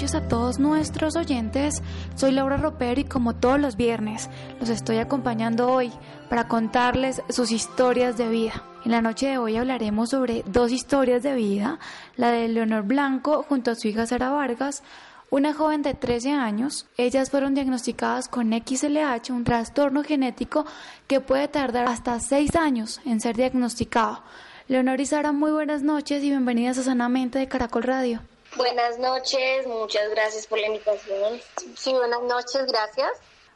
Noches a todos nuestros oyentes. Soy Laura Ropero y como todos los viernes los estoy acompañando hoy para contarles sus historias de vida. En la noche de hoy hablaremos sobre dos historias de vida, la de Leonor Blanco junto a su hija Sara Vargas, una joven de 13 años. Ellas fueron diagnosticadas con XLH, un trastorno genético que puede tardar hasta 6 años en ser diagnosticado. Leonor y Sara, muy buenas noches y bienvenidas a Sanamente de Caracol Radio. Buenas noches, muchas gracias por la invitación. Sí, buenas noches, gracias.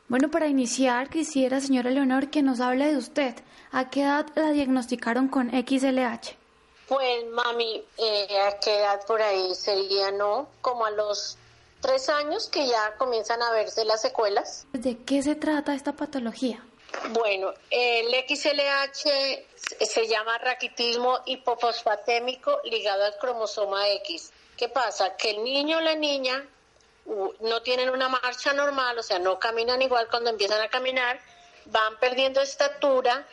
Bueno, para iniciar, quisiera, señora Leonor, que nos hable de usted. ¿A qué edad la diagnosticaron con XLH? Pues, mami, eh, ¿a qué edad por ahí sería, no? Como a los tres años que ya comienzan a verse las secuelas. ¿De qué se trata esta patología? Bueno, el XLH se llama raquitismo hipofosfatémico ligado al cromosoma X. ¿Qué pasa? Que el niño o la niña no tienen una marcha normal, o sea, no caminan igual cuando empiezan a caminar, van perdiendo estatura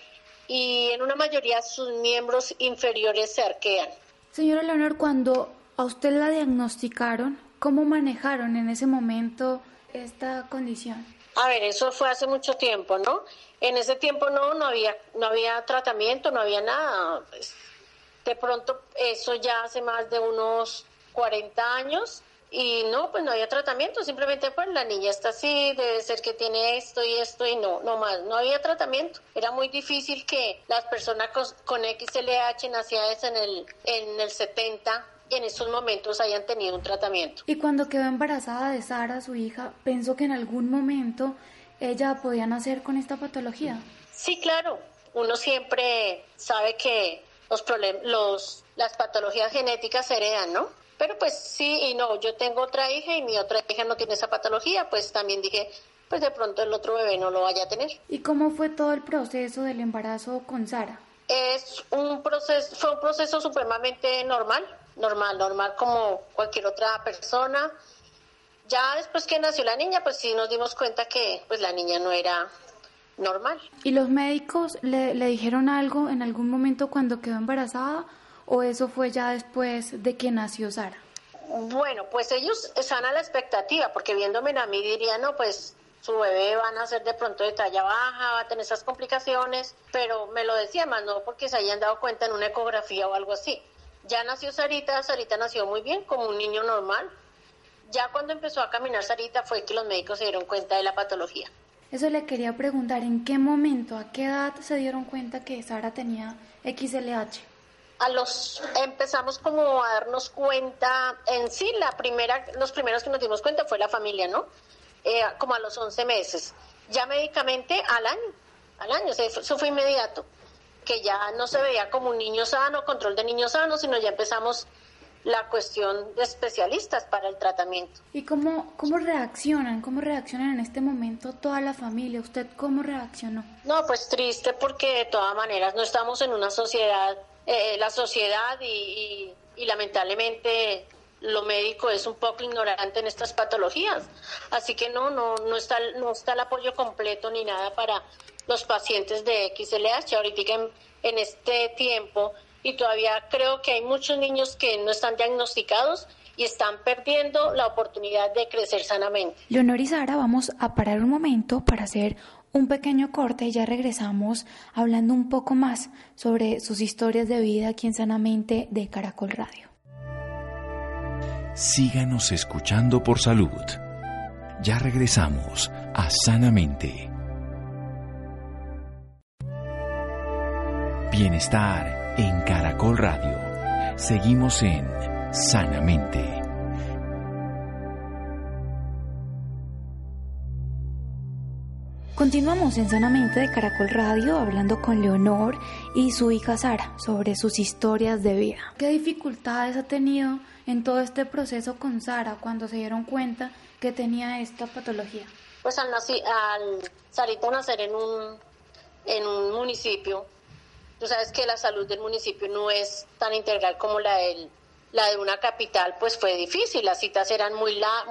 y en una mayoría sus miembros inferiores se arquean. Señora Leonor, cuando a usted la diagnosticaron, ¿cómo manejaron en ese momento esta condición? A ver, eso fue hace mucho tiempo, ¿no? En ese tiempo no, no había, no había tratamiento, no había nada. Pues, de pronto, eso ya hace más de unos 40 años y no, pues no había tratamiento, simplemente pues la niña está así, debe ser que tiene esto y esto y no, no más, no había tratamiento. Era muy difícil que las personas con, XLH nacidas en el, en el 70 en esos momentos hayan tenido un tratamiento. Y cuando quedó embarazada de Sara, su hija, pensó que en algún momento ella podía nacer con esta patología. Sí, claro. Uno siempre sabe que los, los las patologías genéticas se heredan, ¿no? Pero pues sí y no, yo tengo otra hija y mi otra hija no tiene esa patología, pues también dije, pues de pronto el otro bebé no lo vaya a tener. ¿Y cómo fue todo el proceso del embarazo con Sara? Es un proceso, fue un proceso supremamente normal, normal, normal como cualquier otra persona. Ya después que nació la niña, pues sí nos dimos cuenta que pues la niña no era normal. ¿Y los médicos le, le dijeron algo en algún momento cuando quedó embarazada? O eso fue ya después de que nació Sara? Bueno, pues ellos están a la expectativa, porque viéndome a mí dirían, no, pues su bebé va a nacer de pronto de talla baja, va a tener esas complicaciones, pero me lo decía más no porque se hayan dado cuenta en una ecografía o algo así. Ya nació Sarita, Sarita nació muy bien, como un niño normal. Ya cuando empezó a caminar Sarita fue que los médicos se dieron cuenta de la patología. Eso le quería preguntar, ¿en qué momento, a qué edad se dieron cuenta que Sara tenía XLH? A los empezamos como a darnos cuenta en sí la primera los primeros que nos dimos cuenta fue la familia no eh, como a los 11 meses ya médicamente al año al año eso fue inmediato que ya no se veía como un niño sano control de niños sanos sino ya empezamos la cuestión de especialistas para el tratamiento. ¿Y cómo, cómo reaccionan? ¿Cómo reaccionan en este momento toda la familia? ¿Usted cómo reaccionó? No, pues triste porque de todas maneras no estamos en una sociedad eh, la sociedad y, lamentablemente lo médico es un poco ignorante en estas patologías. Así que no, no, no está, no está el apoyo completo ni nada para los pacientes de XLH ahorita en, en este tiempo y todavía creo que hay muchos niños que no están diagnosticados y están perdiendo la oportunidad de crecer sanamente. Leonor y Sara, vamos a parar un momento para hacer un pequeño corte y ya regresamos hablando un poco más sobre sus historias de vida aquí en Sanamente de Caracol Radio. Síganos escuchando por salud. Ya regresamos a Sanamente. Bienestar en Caracol Radio. Seguimos en Sanamente. Continuamos en Sanamente de Caracol Radio hablando con Leonor y su hija Sara sobre sus historias de vida. ¿Qué dificultades ha tenido en todo este proceso con Sara cuando se dieron cuenta que tenía esta patología? Pues al, al Sarita nacer en un, en un municipio, tú sabes que la salud del municipio no es tan integral como la del la de una capital pues fue difícil, las citas eran muy la,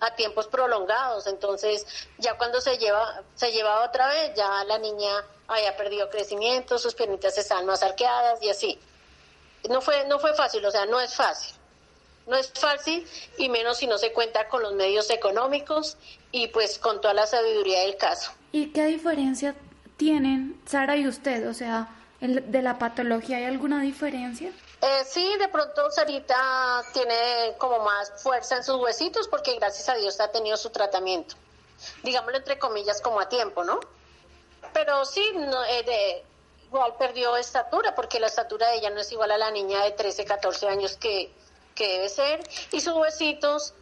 a, tiempos prolongados, entonces ya cuando se lleva se llevaba otra vez ya la niña había perdido crecimiento, sus piernitas estaban más arqueadas y así. No fue no fue fácil, o sea, no es fácil. No es fácil y menos si no se cuenta con los medios económicos y pues con toda la sabiduría del caso. ¿Y qué diferencia tienen Sara y usted? O sea, de la patología, ¿hay alguna diferencia? Eh, sí, de pronto Sarita tiene como más fuerza en sus huesitos porque gracias a Dios ha tenido su tratamiento. Digámoslo entre comillas como a tiempo, ¿no? Pero sí, eh, de, igual perdió estatura porque la estatura de ella no es igual a la niña de 13, 14 años que, que debe ser. Y sus huesitos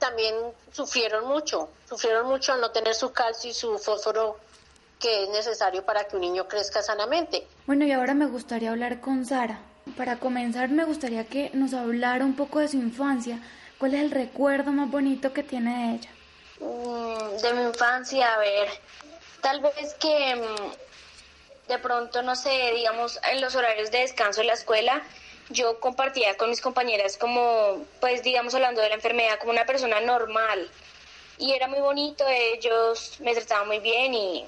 también sufrieron mucho, sufrieron mucho al no tener su calcio y su fósforo que es necesario para que un niño crezca sanamente. Bueno, y ahora me gustaría hablar con Sara. Para comenzar, me gustaría que nos hablara un poco de su infancia. ¿Cuál es el recuerdo más bonito que tiene de ella? Mm, de mi infancia, a ver, tal vez que mm, de pronto, no sé, digamos, en los horarios de descanso en la escuela, yo compartía con mis compañeras como, pues, digamos, hablando de la enfermedad, como una persona normal. Y era muy bonito, ellos me trataban muy bien y,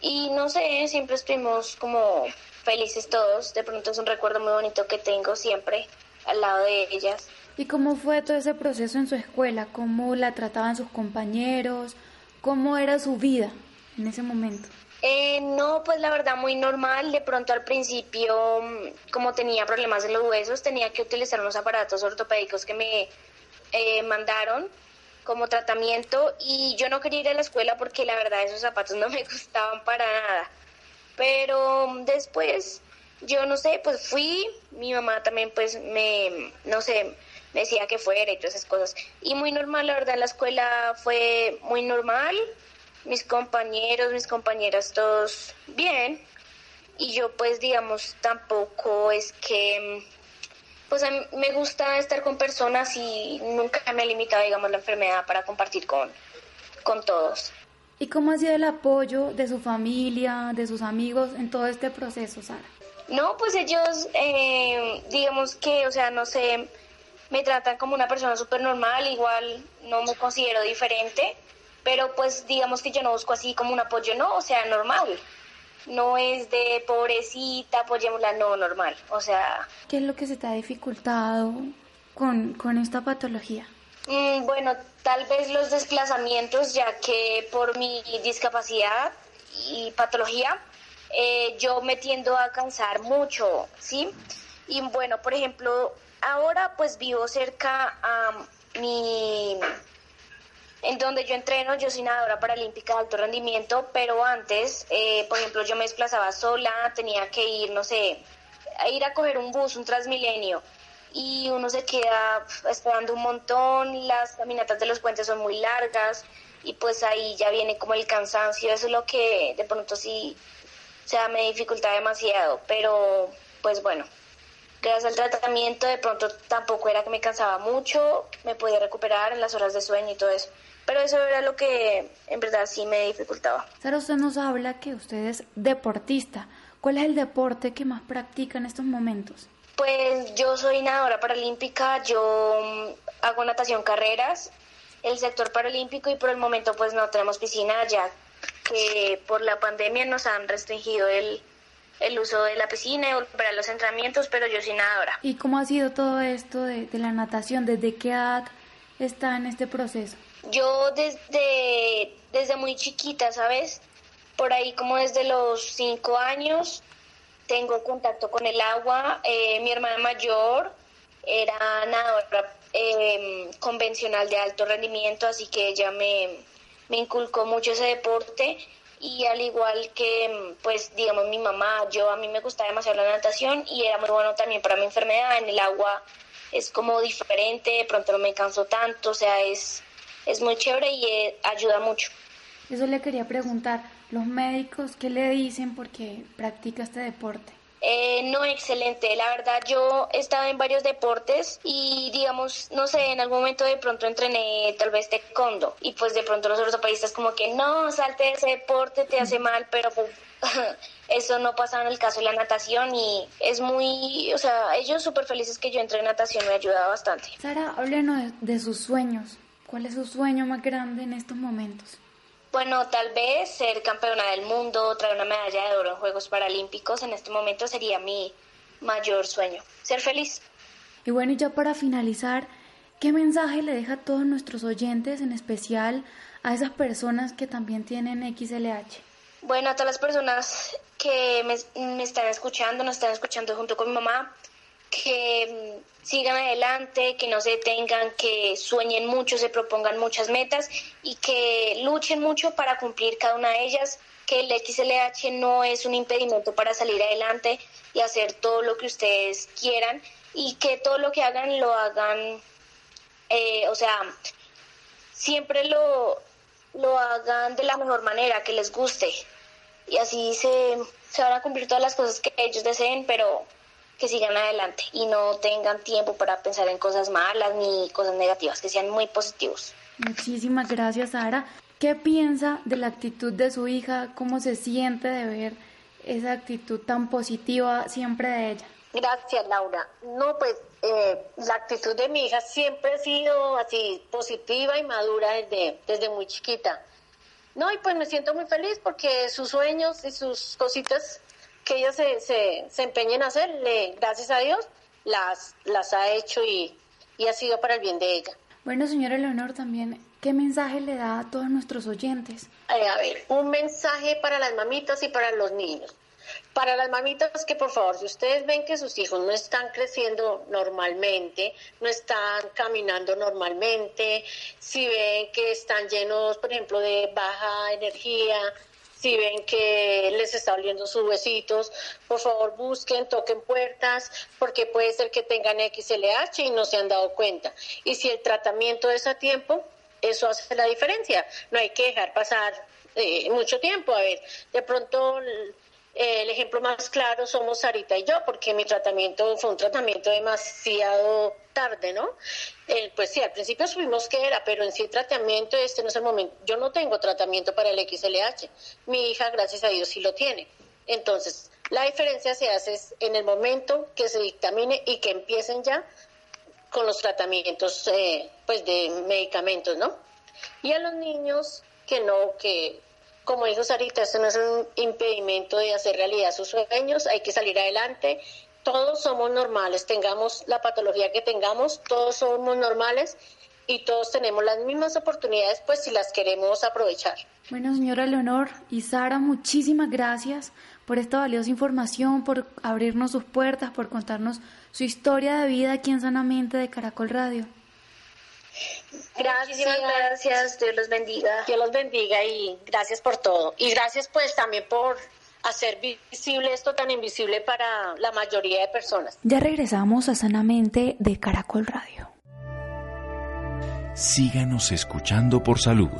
y no sé, siempre estuvimos como felices todos. De pronto es un recuerdo muy bonito que tengo siempre al lado de ellas. ¿Y cómo fue todo ese proceso en su escuela? ¿Cómo la trataban sus compañeros? ¿Cómo era su vida en ese momento? Eh, no, pues la verdad muy normal. De pronto al principio, mm, como tenía problemas en los huesos, tenía que utilizar unos aparatos ortopédicos que me eh, mandaron como tratamiento y yo no quería ir a la escuela porque la verdad esos zapatos no me gustaban para nada. Pero después, yo no sé, pues fui, mi mamá también pues me, no sé, me decía que fuera y todas esas cosas. Y muy normal, la verdad, la escuela fue muy normal, mis compañeros, mis compañeras, todos bien. Y yo pues digamos, tampoco es que, pues a mí me gusta estar con personas y nunca me ha limitado, digamos, la enfermedad para compartir con, con todos. ¿Y cómo ha sido el apoyo de su familia, de sus amigos en todo este proceso, Sara? No, pues ellos, eh, digamos que, o sea, no sé, me tratan como una persona súper normal, igual no me considero diferente, pero pues digamos que yo no busco así como un apoyo, no, o sea, normal. No es de pobrecita, apoyémosla, no, normal, o sea... ¿Qué es lo que se te ha dificultado con, con esta patología? Mm, bueno, tal vez los desplazamientos, ya que por mi discapacidad y patología, eh, yo me tiendo a cansar mucho, ¿sí? Y bueno, por ejemplo, ahora pues vivo cerca a mi... En donde yo entreno, yo soy nadadora paralímpica de alto rendimiento, pero antes, eh, por ejemplo, yo me desplazaba sola, tenía que ir, no sé, a ir a coger un bus, un Transmilenio, y uno se queda esperando un montón, las caminatas de los puentes son muy largas y pues ahí ya viene como el cansancio, eso es lo que de pronto sí, o sea, me dificulta demasiado, pero pues bueno, gracias al tratamiento de pronto tampoco era que me cansaba mucho, me podía recuperar en las horas de sueño y todo eso. Pero eso era lo que en verdad sí me dificultaba. Sara, usted nos habla que usted es deportista. ¿Cuál es el deporte que más practica en estos momentos? Pues yo soy nadadora paralímpica, yo mm, hago natación carreras, el sector paralímpico y por el momento pues no tenemos piscina ya que por la pandemia nos han restringido el, el uso de la piscina y volver a los entrenamientos, pero yo soy nadadora. ¿Y cómo ha sido todo esto de, de, la natación? ¿Desde qué edad está en este proceso? Yo desde, desde muy chiquita, ¿sabes? Por ahí como desde los cinco años tengo contacto con el agua. Eh, mi hermana mayor era nadadora em, convencional de alto rendimiento, así que ella me, me inculcó mucho ese deporte y al igual que, pues, digamos, mi mamá, yo a mí me gustaba demasiado la natación y era muy bueno también para mi enfermedad. En el agua es como diferente, de pronto no me canso tanto, o sea, es, es muy chévere y eh, ayuda mucho. Eso le quería preguntar, ¿los médicos qué le dicen porque practica este deporte? Eh, no, excelente. La verdad, yo he estado en varios deportes y, digamos, no sé, en algún momento de pronto entrené tal vez taekwondo y pues de pronto los ortopedistas como que no, salte de ese deporte, te hace mal, pero pues eso no pasa en el caso de la natación y es muy, o sea, ellos súper felices que yo entré en natación, me ha ayudado bastante. Sara, háblenos de sus sueños. ¿Cuál es su sueño más grande en estos momentos? Bueno, tal vez ser campeona del mundo, traer una medalla de oro en Juegos Paralímpicos en este momento sería mi mayor sueño. Ser feliz. Y bueno, y ya para finalizar, ¿qué mensaje le deja a todos nuestros oyentes, en especial a esas personas que también tienen XLH? Bueno, a todas las personas que me, me están escuchando, nos están escuchando junto con mi mamá, que mm, sigan adelante, que no se detengan, que sueñen mucho, se propongan muchas metas y que luchen mucho para cumplir cada una de ellas, que el XLH no es un impedimento para salir adelante y hacer todo lo que ustedes quieran y que todo lo que hagan lo hagan, eh, o sea, siempre lo, lo hagan de la mejor manera, que les guste. Y así se, se van a cumplir todas las cosas que ellos deseen, pero que sigan adelante y no tengan tiempo para pensar en cosas malas ni cosas negativas, que sean muy positivos. Muchísimas gracias, Sara. ¿Qué piensa de la actitud de su hija? ¿Cómo se siente de ver esa actitud tan positiva siempre de ella? Gracias, Laura. No, pues eh, la actitud de mi hija siempre ha sido así positiva y madura desde, desde muy chiquita. No, y pues me siento muy feliz porque sus sueños y sus cositas que ella se, se, se empeñe en hacer, gracias a Dios, las, las ha hecho y, y ha sido para el bien de ella. Bueno, señora Leonor, también, ¿qué mensaje le da a todos nuestros oyentes? Eh, a ver, un mensaje para las mamitas y para los niños. Para las mamitas que por favor, si ustedes ven que sus hijos no están creciendo normalmente, no están caminando normalmente, si ven que están llenos, por ejemplo, de baja energía, si ven que les está oliendo sus huesitos, por favor busquen, toquen puertas, porque puede ser que tengan XLH y no se han dado cuenta. Y si el tratamiento es a tiempo, eso hace la diferencia. No hay que dejar pasar eh, mucho tiempo. A ver, de pronto el ejemplo más claro somos Sarita y yo, porque mi tratamiento fue un tratamiento demasiado tarde, ¿no? Eh, pues sí, al principio supimos que era, pero en sí tratamiento este no es el momento. Yo no tengo tratamiento para el XLH. Mi hija, gracias a Dios, sí lo tiene. Entonces, la diferencia se hace en el momento que se dictamine y que empiecen ya con los tratamientos eh, pues de medicamentos, ¿no? Y a los niños que no, que como dijo Sarita, esto no es un impedimento de hacer realidad sus sueños, hay que salir adelante. Todos somos normales, tengamos la patología que tengamos, todos somos normales y todos tenemos las mismas oportunidades, pues si las queremos aprovechar. Bueno, señora Leonor y Sara, muchísimas gracias por esta valiosa información, por abrirnos sus puertas, por contarnos su historia de vida aquí en Sanamente de Caracol Radio. Gracias. gracias, Dios los bendiga. Dios los bendiga y gracias por todo. Y gracias pues también por hacer visible esto tan invisible para la mayoría de personas. Ya regresamos a Sanamente de Caracol Radio. Síganos escuchando por salud.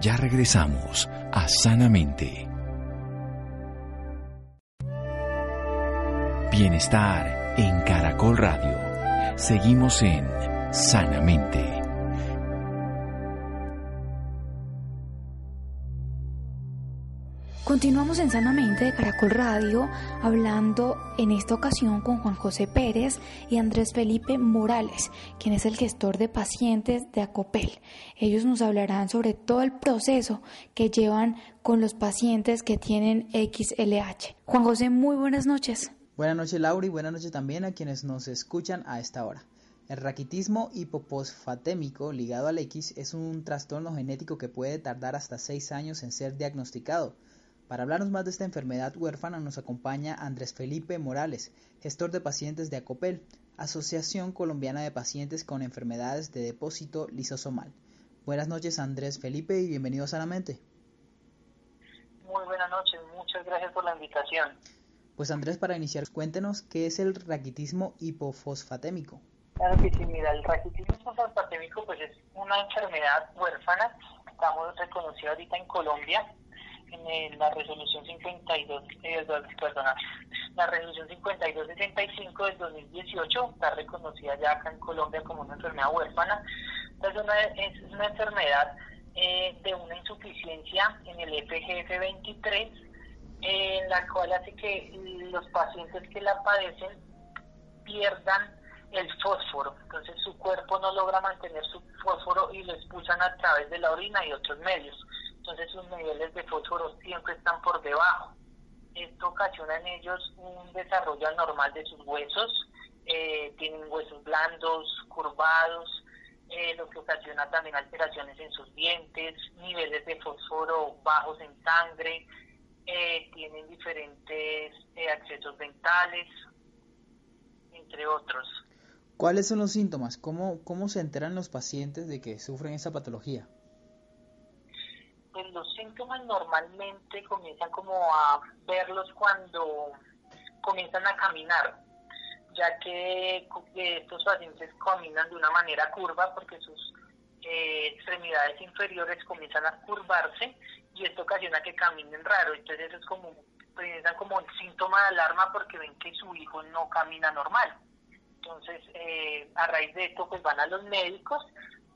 Ya regresamos a Sanamente. Bienestar en Caracol Radio. Seguimos en Sanamente. Continuamos en Sanamente de Caracol Radio hablando en esta ocasión con Juan José Pérez y Andrés Felipe Morales, quien es el gestor de pacientes de Acopel. Ellos nos hablarán sobre todo el proceso que llevan con los pacientes que tienen XLH. Juan José, muy buenas noches. Buenas noches Laura y buenas noches también a quienes nos escuchan a esta hora. El raquitismo hipofosfatémico ligado al X es un trastorno genético que puede tardar hasta 6 años en ser diagnosticado para hablarnos más de esta enfermedad huérfana nos acompaña Andrés Felipe Morales, gestor de pacientes de ACOPEL, Asociación Colombiana de Pacientes con Enfermedades de Depósito Lisosomal. Buenas noches Andrés Felipe y bienvenido a Sanamente. Muy buenas noches, muchas gracias por la invitación. Pues Andrés, para iniciar, cuéntenos qué es el raquitismo hipofosfatémico. Claro que sí, mira, el raquitismo hipofosfatémico pues es una enfermedad huérfana estamos reconocidos ahorita en Colombia en la resolución 52, eh, perdona, la resolución 5265 del 2018 está reconocida ya acá en Colombia como una enfermedad huérfana. Entonces una, es una enfermedad eh, de una insuficiencia en el FGF23, en la cual hace que los pacientes que la padecen pierdan el fósforo. Entonces su cuerpo no logra mantener su fósforo y lo expulsan a través de la orina y otros medios entonces sus niveles de fósforo siempre están por debajo. Esto ocasiona en ellos un desarrollo anormal de sus huesos, eh, tienen huesos blandos, curvados, eh, lo que ocasiona también alteraciones en sus dientes, niveles de fósforo bajos en sangre, eh, tienen diferentes accesos dentales, entre otros. ¿Cuáles son los síntomas? ¿Cómo, ¿Cómo se enteran los pacientes de que sufren esa patología? pues los síntomas normalmente comienzan como a verlos cuando comienzan a caminar, ya que estos pacientes caminan de una manera curva porque sus eh, extremidades inferiores comienzan a curvarse y esto ocasiona que caminen raro. Entonces eso es como, como un síntoma de alarma porque ven que su hijo no camina normal. Entonces, eh, a raíz de esto, pues van a los médicos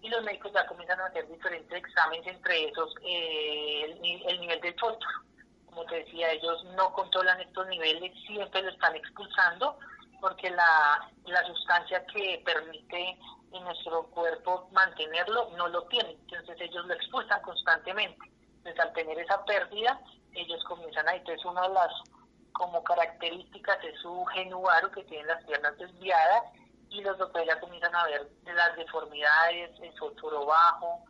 y los médicos ya comienzan a hacer diferentes exámenes, entre esos eh, el, nivel del fósforo. Como te decía, ellos no controlan estos niveles, siempre lo están expulsando, porque la, la sustancia que permite en nuestro cuerpo mantenerlo no lo tiene, entonces ellos lo expulsan constantemente. Entonces al tener esa pérdida, ellos comienzan a, entonces una de las como características es su genuaro que tiene las piernas desviadas y los ya comienzan a ver las deformidades, el fósforo bajo,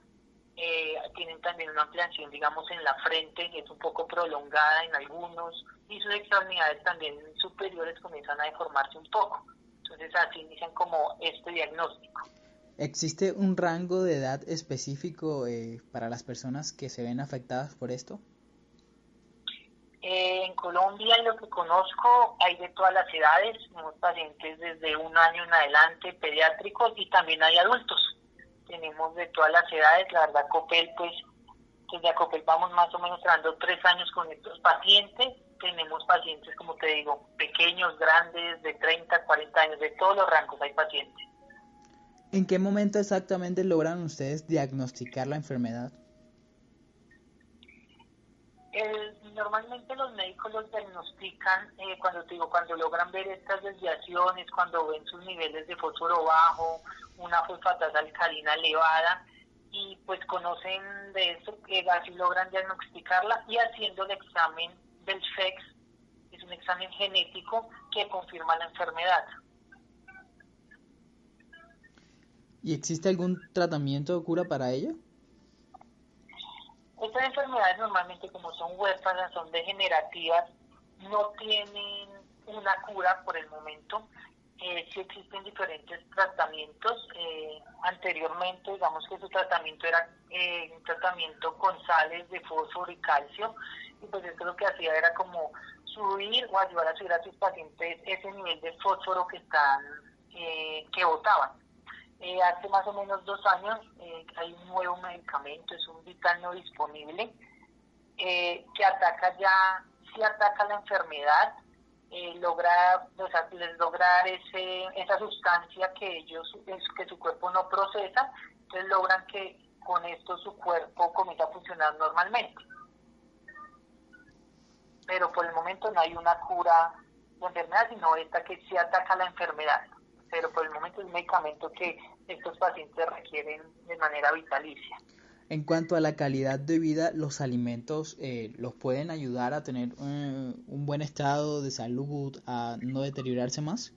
eh, tienen también una ampliación, digamos, en la frente, es un poco prolongada en algunos, y sus extremidades también superiores comienzan a deformarse un poco. Entonces así inician como este diagnóstico. ¿Existe un rango de edad específico eh, para las personas que se ven afectadas por esto? Eh, en Colombia, lo que conozco, hay de todas las edades, tenemos pacientes desde un año en adelante, pediátricos y también hay adultos. Tenemos de todas las edades, la verdad, COPEL, pues, desde COPEL vamos más o menos trabajando tres años con estos pacientes. Tenemos pacientes, como te digo, pequeños, grandes, de 30, 40 años, de todos los rangos hay pacientes. ¿En qué momento exactamente logran ustedes diagnosticar la enfermedad? Normalmente los médicos los diagnostican eh, cuando te digo cuando logran ver estas desviaciones, cuando ven sus niveles de fósforo bajo, una fosfatasa alcalina elevada y pues conocen de eso que así logran diagnosticarla y haciendo el examen del FEX, es un examen genético que confirma la enfermedad. ¿Y existe algún tratamiento o cura para ello? Estas enfermedades normalmente como son huérfanas, son degenerativas, no tienen una cura por el momento. Eh, sí existen diferentes tratamientos. Eh, anteriormente, digamos que su tratamiento era eh, un tratamiento con sales de fósforo y calcio, y pues esto lo que hacía era como subir o ayudar a subir a sus pacientes ese nivel de fósforo que están, eh, que botaban. Eh, hace más o menos dos años eh, hay un nuevo medicamento, es un vital disponible, eh, que ataca ya, si ataca la enfermedad, logra, o sea, les lograr ese, esa sustancia que ellos, que su cuerpo no procesa, entonces logran que con esto su cuerpo comience a funcionar normalmente. Pero por el momento no hay una cura de enfermedad, sino esta que sí ataca la enfermedad pero por el momento es un medicamento que estos pacientes requieren de manera vitalicia. En cuanto a la calidad de vida, ¿los alimentos eh, los pueden ayudar a tener eh, un buen estado de salud, a no deteriorarse más?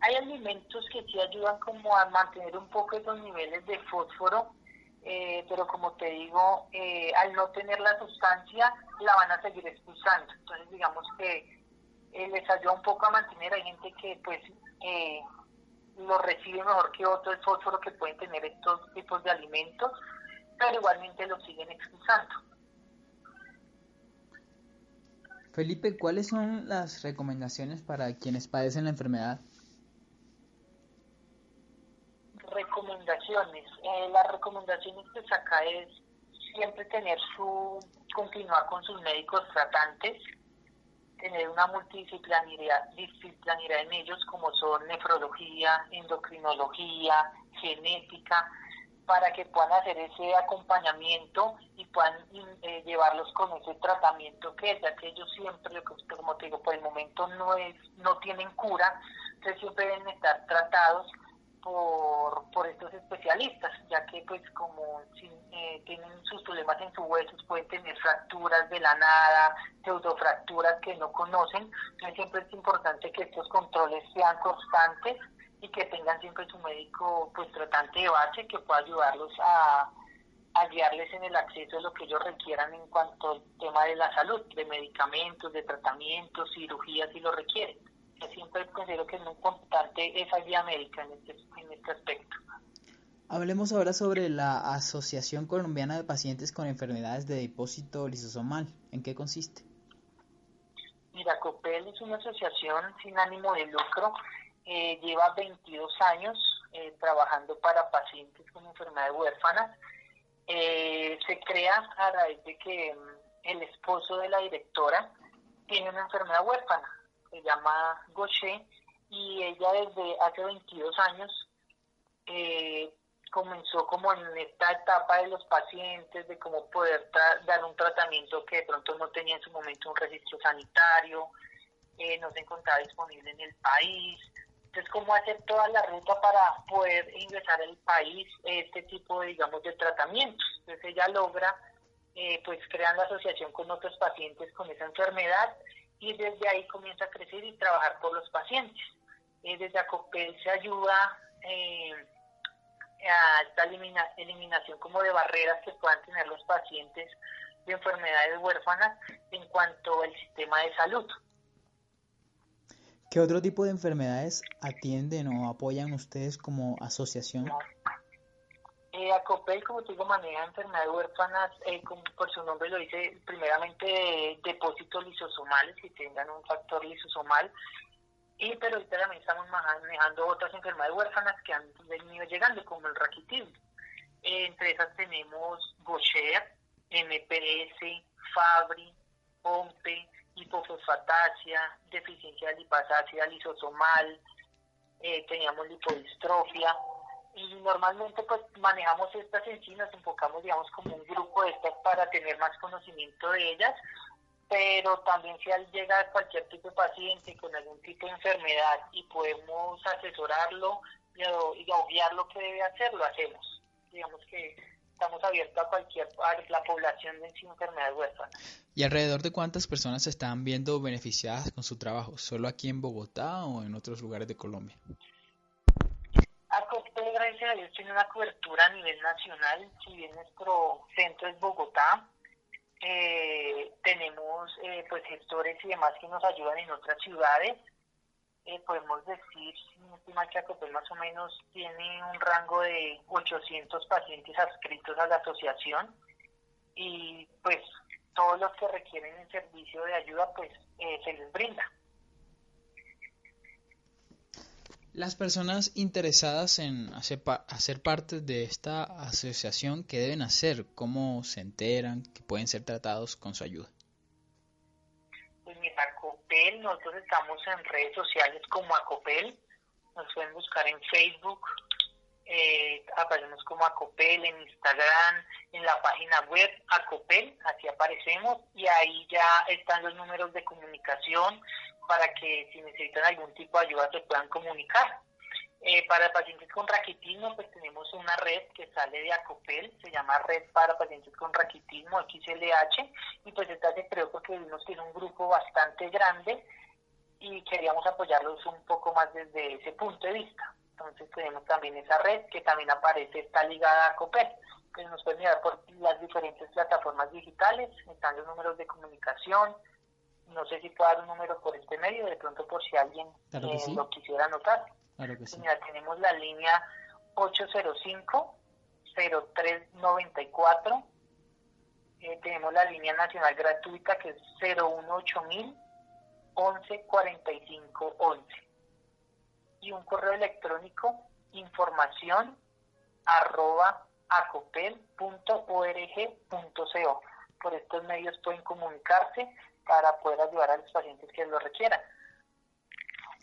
Hay alimentos que sí ayudan como a mantener un poco esos niveles de fósforo, eh, pero como te digo, al no tener la sustancia, la van a seguir expulsando. Entonces digamos que eh, les ayuda un poco a mantener. Hay gente que pues eh, lo recibe mejor que otro el fósforo que pueden tener estos tipos de alimentos, pero igualmente lo siguen expulsando. Felipe, ¿cuáles son las recomendaciones para quienes padecen la enfermedad? Recomendaciones recomendaciones. Eh, las recomendaciones que saca es siempre tener su, continuar con sus médicos tratantes, tener una multidisciplinaridad disciplinaridad en ellos como son nefrología, endocrinología, genética, para que puedan hacer ese acompañamiento y puedan eh, llevarlos con ese tratamiento que es, ya que ellos siempre, como te digo, por el momento no es, no tienen cura, entonces siempre deben estar tratados por, por estos especialistas, ya que pues como eh, tienen sus problemas en sus huesos, pueden tener fracturas de la nada, pseudofracturas que no conocen, entonces siempre es importante que estos controles sean constantes y que tengan siempre su médico pues tratante de base que pueda ayudarlos a, guiarles en el acceso de lo que ellos requieran en cuanto al tema de la salud, de medicamentos, de tratamientos, cirugías si lo requieren. Yo siempre considero que es muy importante esa guía médica en este, en este aspecto. Hablemos ahora sobre la Asociación Colombiana de Pacientes con Enfermedades de Depósito Lisosomal. ¿En qué consiste? Mira, COPEL es una asociación sin ánimo de lucro eh, lleva 22 años eh, trabajando para pacientes con enfermedades huérfanas. Eh, se crea a raíz de que mm, el esposo de la directora tiene una enfermedad huérfana, se llama Gaucher, y ella desde hace 22 años comenzó como en esta etapa de los pacientes, de cómo poder dar un tratamiento que de pronto no tenía en su momento un registro sanitario, no se encontraba disponible en el país, entonces, ¿cómo hacer toda la ruta para poder ingresar al país este tipo, de, digamos, de tratamientos? Entonces, ella logra, eh, pues, crear la asociación con otros pacientes con esa enfermedad y desde ahí comienza a crecer y trabajar por los pacientes. Eh, desde ACOPEL se ayuda eh, a esta eliminación como de barreras que puedan tener los pacientes de enfermedades huérfanas en cuanto al sistema de salud. ¿Qué otro tipo de enfermedades atienden o apoyan ustedes como asociación? Eh, ACOPEL, como te digo, maneja enfermedades huérfanas, eh, como por su nombre lo dice, primeramente depósitos lisosomales que tengan un factor lisosomal, y pero ahorita también estamos manejando otras enfermedades huérfanas que han venido llegando, como el raquitismo. Entre esas tenemos Gaucher, MPS, Fabry, POMPE, hipofosfatasia, deficiencia de lipasácida lisosomal, eh, teníamos lipodistrofia y normalmente pues manejamos estas en enfocamos digamos como un grupo de estas para tener más conocimiento de ellas, pero también si llega cualquier tipo de paciente con algún tipo de enfermedad y podemos asesorarlo y, y guiar lo que debe hacer, lo hacemos. Digamos que estamos abiertos a cualquier la población de enfermedad huérfana. ¿Y alrededor de cuántas personas se están viendo beneficiadas con su trabajo? ¿Solo aquí en Bogotá o en otros lugares de Colombia? Gracias a Dios, tiene una cobertura a nivel nacional. Si bien nuestro centro es Bogotá, eh, tenemos eh, pues gestores y demás que nos ayudan en otras ciudades. Eh, podemos decir, que pues más o menos tiene un rango de 800 pacientes adscritos a la asociación y pues todos los que requieren el servicio de ayuda pues eh, se les brinda. Las personas interesadas en hacer, hacer parte de esta asociación, ¿qué deben hacer? ¿Cómo se enteran que pueden ser tratados con su ayuda? Acopel, nosotros estamos en redes sociales como Acopel, nos pueden buscar en Facebook, eh, aparecemos como Acopel, en Instagram, en la página web Acopel, así aparecemos y ahí ya están los números de comunicación para que si necesitan algún tipo de ayuda se puedan comunicar. Eh, para pacientes con raquitismo, pues tenemos una red que sale de ACOPEL, se llama Red para Pacientes con Raquitismo, XLH, y pues esta se creó porque vimos que era un grupo bastante grande y queríamos apoyarlos un poco más desde ese punto de vista. Entonces tenemos también esa red que también aparece, está ligada a ACOPEL, que nos puede mirar por las diferentes plataformas digitales, están los números de comunicación, no sé si puedo dar un número por este medio, de pronto por si alguien eh, lo quisiera anotar. Claro que sí. tenemos la línea 805-0394. Eh, tenemos la línea nacional gratuita que es 018000 114511 y un correo electrónico información arroba acopel.org.co. Por estos medios pueden comunicarse para poder ayudar a los pacientes que lo requieran.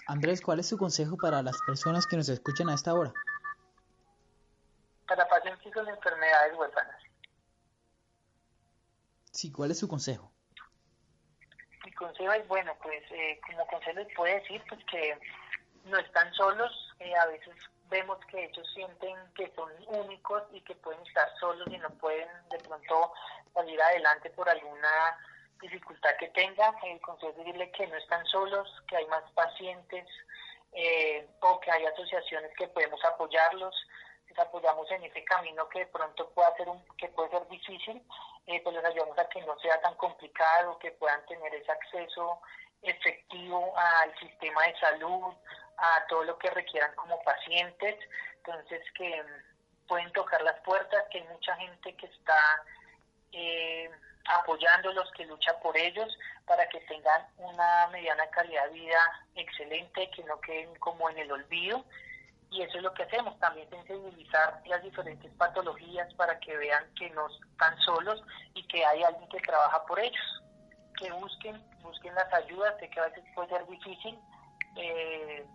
Andrés, ¿cuál es su consejo para las personas que nos escuchan a esta hora? Para pacientes con enfermedades huérfanas. Sí, ¿cuál es su consejo? Mi consejo es, bueno, pues eh, como consejo les puedo decir pues que no están solos, eh, a veces vemos que ellos sienten que son únicos y que pueden estar solos y no pueden de pronto salir adelante por alguna dificultad que tengan. El consejo es decirle que no están solos, que hay más pacientes eh, o que hay asociaciones que podemos apoyarlos. Les apoyamos en ese camino que de pronto pueda ser un, que puede ser difícil, eh, pues les ayudamos a que no sea tan complicado, que puedan tener ese acceso efectivo al sistema de salud, a todo lo que requieran como pacientes, entonces que mm, pueden tocar las puertas, que hay mucha gente que está eh, apoyándolos, que lucha por ellos, para que tengan una mediana calidad de vida excelente, que no queden como en el olvido. Y eso es lo que hacemos, también sensibilizar las diferentes patologías para que vean que no están solos y que hay alguien que trabaja por ellos. Que busquen, busquen las ayudas, de que a veces puede ser difícil, eh,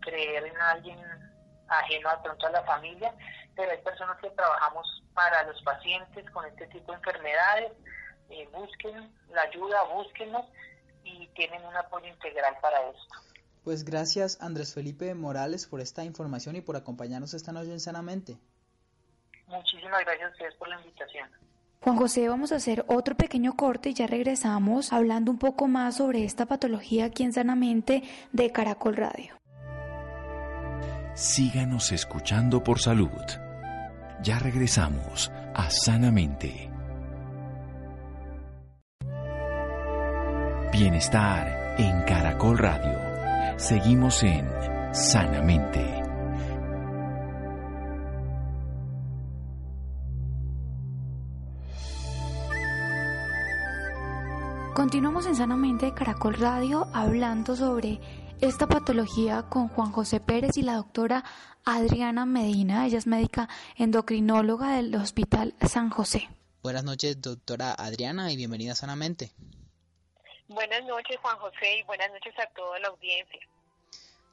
creer en alguien ajeno de pronto a la familia, pero hay personas que trabajamos para los pacientes con este tipo de enfermedades, eh, busquen la ayuda, búsquenos y tienen un apoyo integral para esto. Pues gracias Andrés Felipe Morales por esta información y por acompañarnos esta noche en Sanamente. Muchísimas gracias a ustedes por la invitación. Juan José, vamos a hacer otro pequeño corte y ya regresamos hablando un poco más sobre esta patología aquí en Sanamente de Caracol Radio. Síganos escuchando por salud. Ya regresamos a Sanamente. Bienestar en Caracol Radio. Seguimos en Sanamente. Continuamos en Sanamente de Caracol Radio hablando sobre esta patología con Juan José Pérez y la doctora Adriana Medina. Ella es médica endocrinóloga del Hospital San José. Buenas noches, doctora Adriana, y bienvenida Sanamente. Buenas noches, Juan José, y buenas noches a toda la audiencia.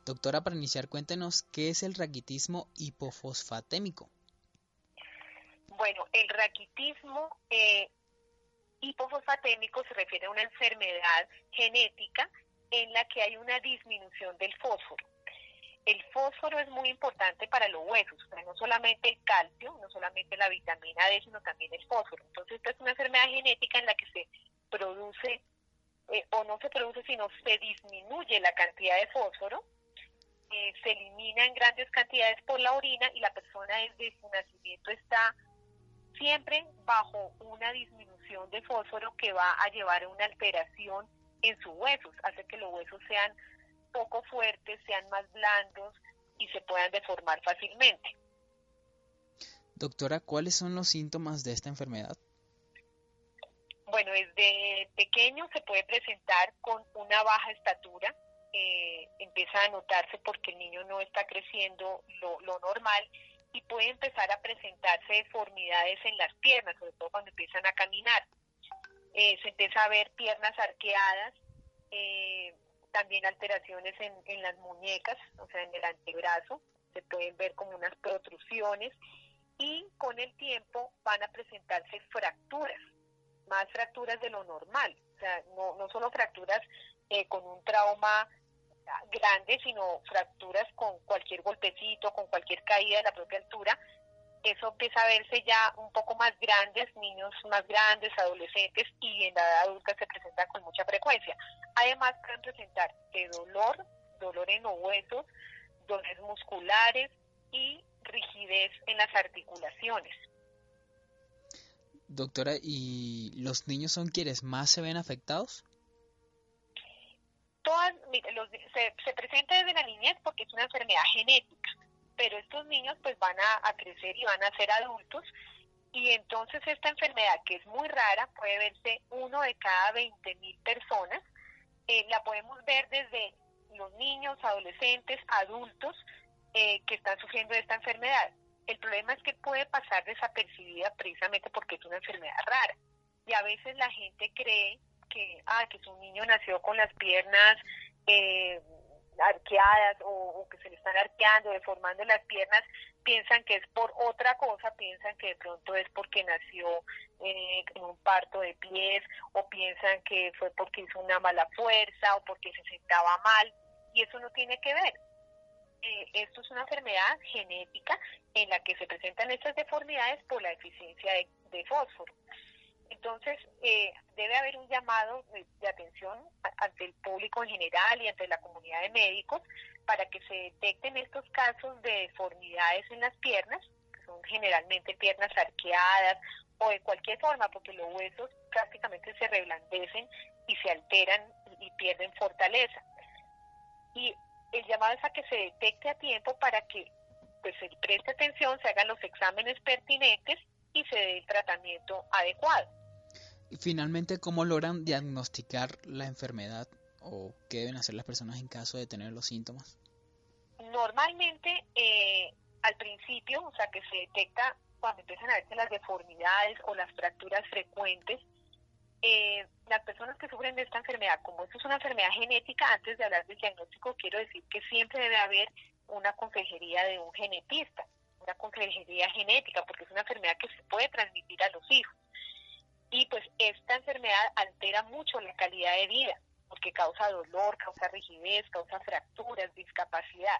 Doctora, para iniciar, cuéntenos qué es el raquitismo hipofosfatémico. Bueno, el raquitismo eh, hipofosfatémico se refiere a una enfermedad genética en la que hay una disminución del fósforo. El fósforo es muy importante para los huesos, no solamente el calcio, no solamente la vitamina D, sino también el fósforo. Entonces, esta es una enfermedad genética en la que se produce, eh, o no se produce, sino se disminuye la cantidad de fósforo, eh, se elimina en grandes cantidades por la orina y la persona desde su nacimiento está siempre bajo una disminución de fósforo que va a llevar a una alteración en sus huesos, hace que los huesos sean poco fuertes, sean más blandos y se puedan deformar fácilmente. Doctora, ¿cuáles son los síntomas de esta enfermedad? Bueno, desde pequeño se puede presentar con una baja estatura, eh, empieza a notarse porque el niño no está creciendo lo, normal y puede empezar a presentarse deformidades en las piernas, sobre todo cuando empiezan a caminar. Eh, se empieza a ver piernas arqueadas, eh, también alteraciones en, en las muñecas, o sea, en el antebrazo, se pueden ver como unas protrusiones y con el tiempo van a presentarse fracturas, más fracturas de lo normal, o sea, no, no solo fracturas eh, con un trauma grande, sino fracturas con cualquier golpecito, con cualquier caída de la propia altura, eso empieza a verse ya un poco más grandes, niños más grandes, adolescentes y en la edad adulta se presentan con mucha frecuencia. Además pueden presentar de dolor, dolor en los huesos, dolores musculares y rigidez en las articulaciones. Doctora, ¿y los niños son quienes más se ven afectados? Todas, se, se presenta desde la niñez porque es una enfermedad genética pero estos niños pues van a, crecer y van a ser adultos y entonces esta enfermedad que es muy rara puede verse uno de cada 20 mil personas, eh, la podemos ver desde los niños, adolescentes, adultos eh, que están sufriendo de esta enfermedad. El problema es que puede pasar desapercibida precisamente porque es una enfermedad rara. Y a veces la gente cree que, ah, que su niño nació con las piernas eh, arqueadas o, que se le están arqueando, deformando las piernas, piensan que es por otra cosa, piensan que de pronto es porque nació eh, en un parto de pies o piensan que fue porque hizo una mala fuerza o porque se sentaba mal y eso no tiene que ver. Eh, esto es una enfermedad genética en la que se presentan estas deformidades por la deficiencia de fósforo. Entonces, eh, debe haber un llamado de, atención ante el público en general y ante la comunidad de médicos para que se detecten estos casos de deformidades en las piernas, que son generalmente piernas arqueadas o de cualquier forma, porque los huesos prácticamente se reblandecen y se alteran y pierden fortaleza. Y el llamado es a que se detecte a tiempo para que pues se preste atención, se hagan los exámenes pertinentes y se dé el tratamiento adecuado. Y finalmente, ¿cómo logran diagnosticar la enfermedad o qué deben hacer las personas en caso de tener los síntomas? Normalmente, eh, al principio, o sea, que se detecta cuando empiezan a verse las deformidades o las fracturas frecuentes, eh, las personas que sufren de esta enfermedad, como esto es una enfermedad genética, antes de hablar del diagnóstico, quiero decir que siempre debe haber una consejería de un genetista, una consejería genética, porque es una enfermedad que se puede transmitir a los hijos. Y pues esta enfermedad altera mucho la calidad de vida, porque causa dolor, causa rigidez, causa fracturas, discapacidad.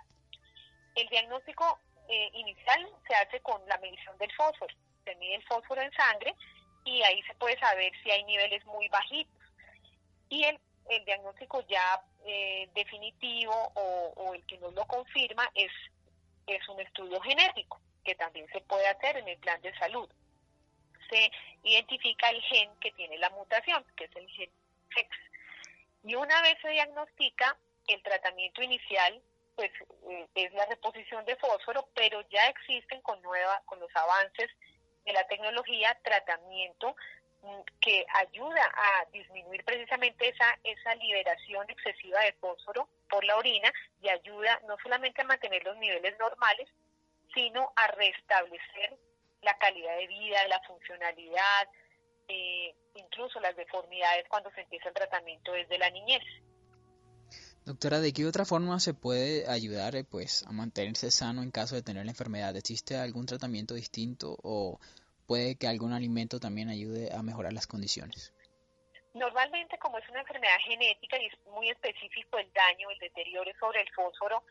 El diagnóstico eh, inicial se hace con la medición del fósforo. Se mide el fósforo en sangre y ahí se puede saber si hay niveles muy bajitos. Y el, el diagnóstico ya eh, definitivo o, o, el que nos lo confirma es, es un estudio genético, que también se puede hacer en el plan de salud se identifica el gen que tiene la mutación, que es el gen sex. Y una vez se diagnostica, el tratamiento inicial pues eh, es la reposición de fósforo, pero ya existen con nueva, con los avances de la tecnología tratamiento mm, que ayuda a disminuir precisamente esa, esa liberación excesiva de fósforo por la orina y ayuda no solamente a mantener los niveles normales, sino a restablecer la calidad de vida, la funcionalidad, eh, incluso las deformidades cuando se empieza el tratamiento desde la niñez. Doctora, ¿de qué otra forma se puede ayudar eh, pues, a mantenerse sano en caso de tener la enfermedad? ¿Existe algún tratamiento distinto o puede que algún alimento también ayude a mejorar las condiciones? Normalmente, como es una enfermedad genética y es muy específico el daño, el deterioro sobre el fósforo,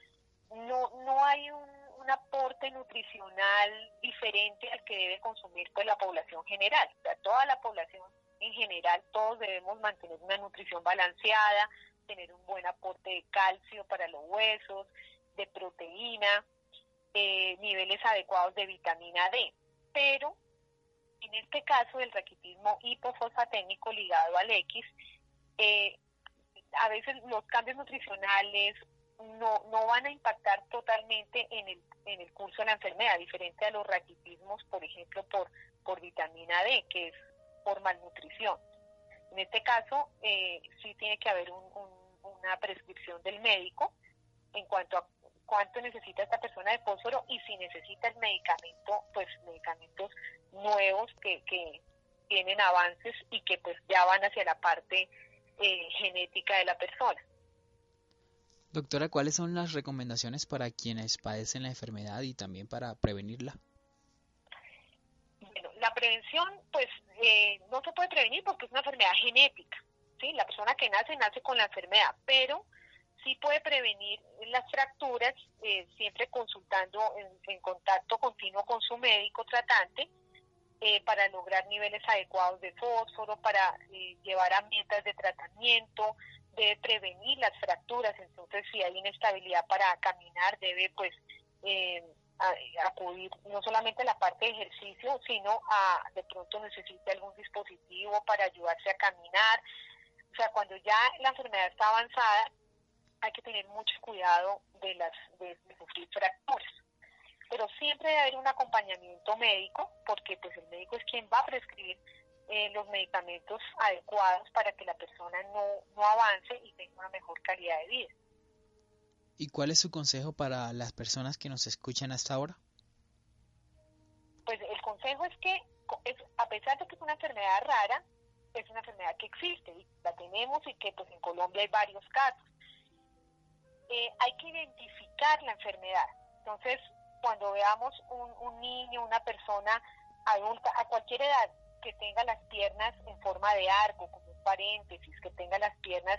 no, no hay un un aporte nutricional diferente al que debe consumir pues la población general. O sea, toda la población en general, todos debemos mantener una nutrición balanceada, tener un buen aporte de calcio para los huesos, de proteína, niveles adecuados de vitamina D. Pero en este caso el raquitismo hipofosfatémico ligado al X, eh, a veces los cambios nutricionales no, no van a impactar totalmente en el, en el curso de la enfermedad, diferente a los raquitismos, por ejemplo, por, por vitamina D, que es por malnutrición. En este caso, eh, sí tiene que haber una prescripción del médico en cuanto a cuánto necesita esta persona de fósforo y si necesita el medicamento, pues medicamentos nuevos que, que tienen avances y que pues ya van hacia la parte eh, genética de la persona. Doctora, ¿cuáles son las recomendaciones para quienes padecen la enfermedad y también para prevenirla? Bueno, la prevención, pues eh, no se puede prevenir porque es una enfermedad genética. ¿sí? La persona que nace, nace con la enfermedad, pero sí puede prevenir las fracturas eh, siempre consultando en, contacto continuo con su médico tratante eh, para lograr niveles adecuados de fósforo, para llevar a metas de tratamiento, debe prevenir las fracturas, entonces si hay inestabilidad para caminar debe pues eh, acudir no solamente a la parte de ejercicio, sino a de pronto necesita algún dispositivo para ayudarse a caminar. O sea, cuando ya la enfermedad está avanzada, hay que tener mucho cuidado de las de, sufrir fracturas. Pero siempre debe haber un acompañamiento médico, porque pues el médico es quien va a prescribir eh, los medicamentos adecuados para que la persona no, no avance y tenga una mejor calidad de vida. ¿Y cuál es su consejo para las personas que nos escuchan hasta ahora? pues el consejo es que, a pesar de que es una enfermedad rara, es una enfermedad que existe y la tenemos y que pues en Colombia hay varios casos. Eh, hay que identificar la enfermedad. Entonces, cuando veamos un, un niño, una persona adulta, a cualquier edad, que tenga las piernas en forma de arco, como un paréntesis, que tenga las piernas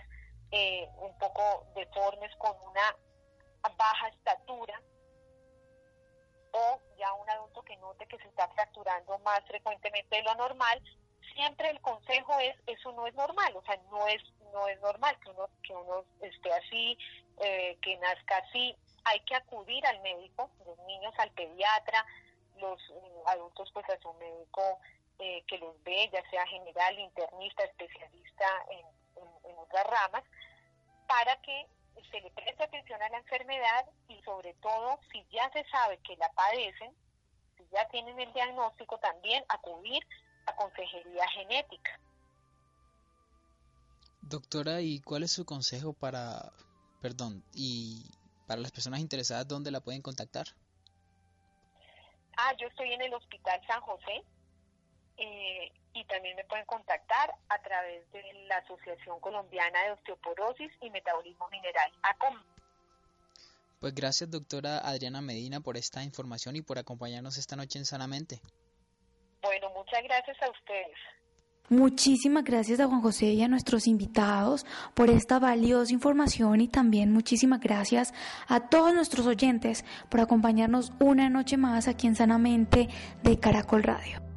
eh, un poco deformes con una baja estatura, o ya un adulto que note que se está fracturando más frecuentemente de lo normal, siempre el consejo es eso no es normal, o sea, no es no es normal que uno que uno esté así, eh, que nazca así, hay que acudir al médico, los niños al pediatra, los eh, adultos pues a su médico eh, que los ve, ya sea general, internista, especialista en, otras ramas, para que se le preste atención a la enfermedad y sobre todo si ya se sabe que la padecen, si ya tienen el diagnóstico, también acudir a consejería genética. Doctora, ¿y cuál es su consejo para, perdón, y para las personas interesadas, dónde la pueden contactar? Ah, yo estoy en el Hospital San José eh, y también me pueden contactar a través de la Asociación Colombiana de Osteoporosis y Metabolismo Mineral, ACOM. Pues gracias doctora Adriana Medina por esta información y por acompañarnos esta noche en Sanamente. Bueno, muchas gracias a ustedes. Muchísimas gracias a Juan José y a nuestros invitados por esta valiosa información y también muchísimas gracias a todos nuestros oyentes por acompañarnos una noche más aquí en Sanamente de Caracol Radio.